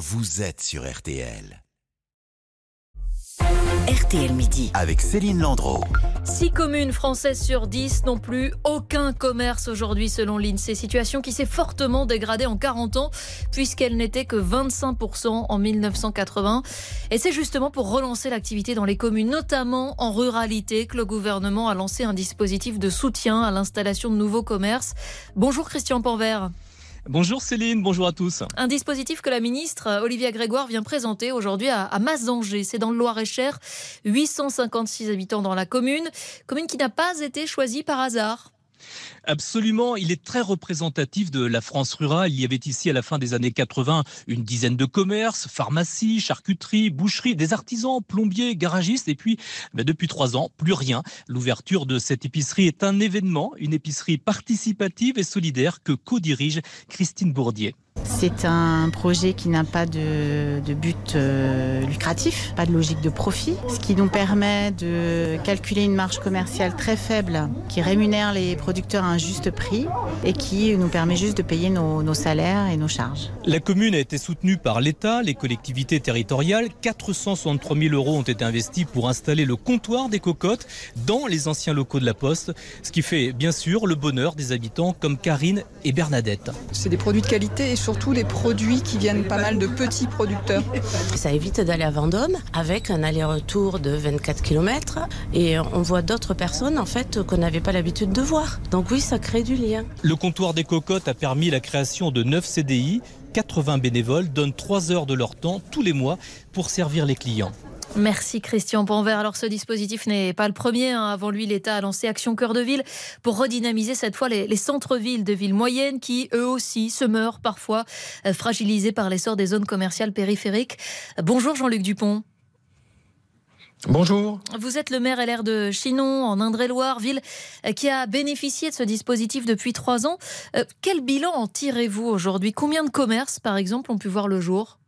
vous êtes sur RTL. RTL Midi. Avec Céline Landreau. Six communes françaises sur 10 n'ont plus aucun commerce aujourd'hui selon l'INSEE. Situation qui s'est fortement dégradée en 40 ans puisqu'elle n'était que 25% en 1980. Et c'est justement pour relancer l'activité dans les communes, notamment en ruralité, que le gouvernement a lancé un dispositif de soutien à l'installation de nouveaux commerces. Bonjour Christian Panvert. Bonjour Céline, bonjour à tous. Un dispositif que la ministre euh, Olivia Grégoire vient présenter aujourd'hui à, à Mazanger. C'est dans le Loir-et-Cher. 856 habitants dans la commune. Commune qui n'a pas été choisie par hasard. Absolument, il est très représentatif de la France rurale. Il y avait ici à la fin des années 80 une dizaine de commerces, pharmacies, charcuteries, boucheries, des artisans, plombiers, garagistes et puis ben, depuis trois ans, plus rien. L'ouverture de cette épicerie est un événement, une épicerie participative et solidaire que co-dirige Christine Bourdier. C'est un projet qui n'a pas de, de but euh, lucratif, pas de logique de profit, ce qui nous permet de calculer une marge commerciale très faible qui rémunère les producteurs à un juste prix et qui nous permet juste de payer nos, nos salaires et nos charges. La commune a été soutenue par l'État, les collectivités territoriales. 463 000 euros ont été investis pour installer le comptoir des cocottes dans les anciens locaux de la Poste, ce qui fait bien sûr le bonheur des habitants comme Karine et Bernadette. C'est des produits de qualité et surtout des produits qui viennent pas mal de petits producteurs. Ça évite d'aller à Vendôme avec un aller-retour de 24 km et on voit d'autres personnes en fait qu'on n'avait pas l'habitude de voir. Donc oui, ça crée du lien. Le comptoir des cocottes a permis la création de 9 CDI. 80 bénévoles donnent 3 heures de leur temps tous les mois pour servir les clients. Merci Christian Panvert. Alors ce dispositif n'est pas le premier. Hein. Avant lui, l'État a lancé Action Cœur de Ville pour redynamiser cette fois les, les centres-villes de villes moyennes qui, eux aussi, se meurent parfois euh, fragilisés par l'essor des zones commerciales périphériques. Bonjour Jean-Luc Dupont. Bonjour. Vous êtes le maire LR de Chinon, en Indre-et-Loire, ville euh, qui a bénéficié de ce dispositif depuis trois ans. Euh, quel bilan en tirez-vous aujourd'hui? Combien de commerces, par exemple, ont pu voir le jour?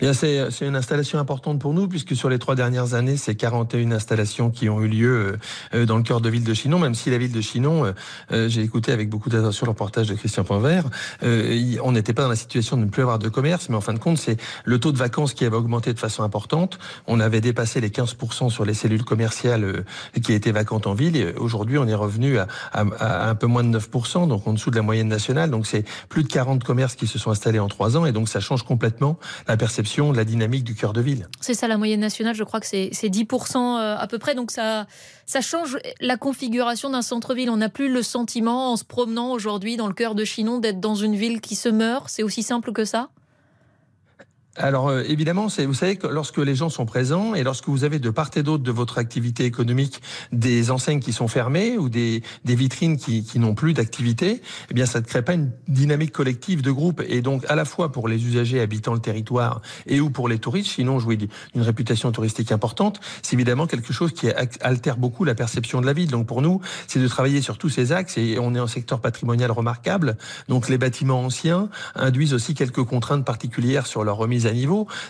Bien, c'est c'est une installation importante pour nous puisque sur les trois dernières années, c'est 41 installations qui ont eu lieu euh, dans le cœur de ville de Chinon. Même si la ville de Chinon, euh, euh, j'ai écouté avec beaucoup d'attention le reportage de Christian Panvert, euh, on n'était pas dans la situation de ne plus avoir de commerce, mais en fin de compte, c'est le taux de vacances qui avait augmenté de façon importante. On avait dépassé les 15% sur les cellules commerciales euh, qui étaient vacantes en ville. Et Aujourd'hui, on est revenu à, à- à un peu moins de 9%, donc en dessous de la moyenne nationale. Donc c'est plus de 40 commerces qui se sont installés en trois ans, et donc ça change complètement la perception de la dynamique du cœur de ville. C'est ça la moyenne nationale, je crois que c'est c'est 10% euh, à peu près. Donc ça, ça change la configuration d'un centre-ville. On n'a plus le sentiment en se promenant aujourd'hui dans le cœur de Chinon d'être dans une ville qui se meurt. C'est aussi simple que ça? Alors euh, évidemment, vous savez que lorsque les gens sont présents et lorsque vous avez de part et d'autre de votre activité économique des enseignes qui sont fermées ou des, des vitrines qui, qui n'ont plus d'activité, eh bien ça ne crée pas une dynamique collective de groupe et donc à la fois pour les usagers habitant le territoire et ou pour les touristes, sinon jouer d'une réputation touristique importante, c'est évidemment quelque chose qui altère beaucoup la perception de la ville. Donc pour nous, c'est de travailler sur tous ces axes et on est en secteur patrimonial remarquable. Donc les bâtiments anciens induisent aussi quelques contraintes particulières sur leur remise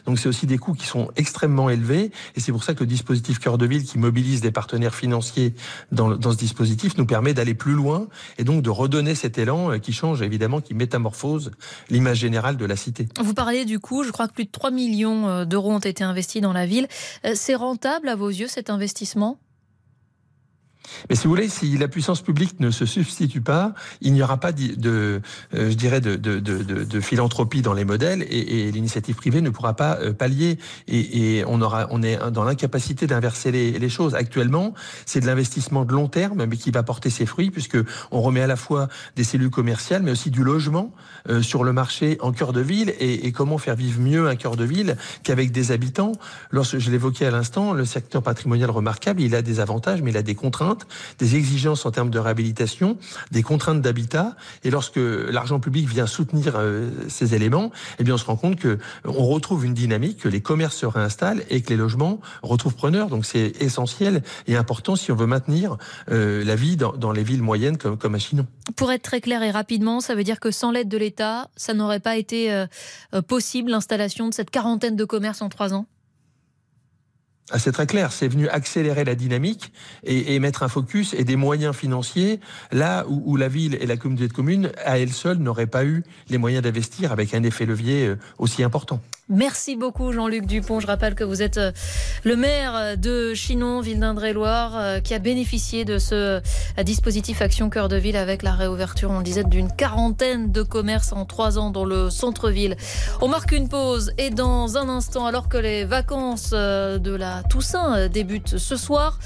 Donc c'est aussi des coûts qui sont extrêmement élevés et c'est pour ça que le dispositif cœur de ville qui mobilise des partenaires financiers dans, dans ce dispositif nous permet d'aller plus loin et donc de redonner cet élan euh, qui change évidemment, qui métamorphose l'image générale de la cité. Vous parliez du coût, je crois que plus de 3 millions euh, d'euros ont été investis dans la ville. Euh, C'est rentable à vos yeux cet investissement? Mais si vous voulez, si la puissance publique ne se substitue pas, il n'y aura pas de, euh, je dirais, de, de, de philanthropie dans les modèles et, et l'initiative privée ne pourra pas euh, pallier et, et on aura, on est dans l'incapacité d'inverser les, les choses. Actuellement, c'est de l'investissement de long terme, mais qui va porter ses fruits puisque on remet à la fois des cellules commerciales, mais aussi du logement euh, sur le marché en cœur de ville et, et comment faire vivre mieux un cœur de ville qu'avec des habitants? Lorsque je l'évoquais à l'instant, le secteur patrimonial remarquable, il a des avantages, mais il a des contraintes des exigences en termes de réhabilitation, des contraintes d'habitat. Et lorsque l'argent public vient soutenir euh, ces éléments, eh bien, on se rend compte que on retrouve une dynamique, que les commerces se réinstallent et que les logements retrouvent preneurs. Donc, c'est essentiel et important si on veut maintenir euh, la vie dans, les villes moyennes comme, à Chinon. Pour être très clair et rapidement, ça veut dire que sans l'aide de l'État, ça n'aurait pas été euh, euh, possible l'installation de cette quarantaine de commerces en trois ans? Ah, c'est très clair, c'est venu accélérer la dynamique et, mettre un focus et des moyens financiers là où, la ville et la communauté de communes, à elles seules, n'auraient pas eu les moyens d'investir avec un effet levier euh, aussi important. Merci beaucoup Jean-Luc Dupont. Je rappelle que vous êtes euh, le maire de Chinon, ville d'Indre-et-Loire, euh, qui a bénéficié de ce euh, dispositif Action Cœur de Ville avec la réouverture, on le disait, d'une quarantaine de commerces en trois ans dans le centre-ville. On marque une pause et dans un instant, alors que les vacances de la Toussaint débutent ce soir,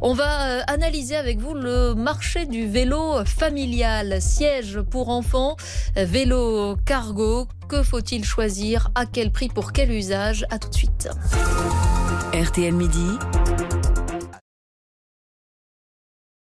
on va analyser avec vous le marché du vélo familial, siège pour enfants, vélo cargo. Que faut-il choisir? À quel prix? Pour quel usage? À tout de suite. RTL Midi.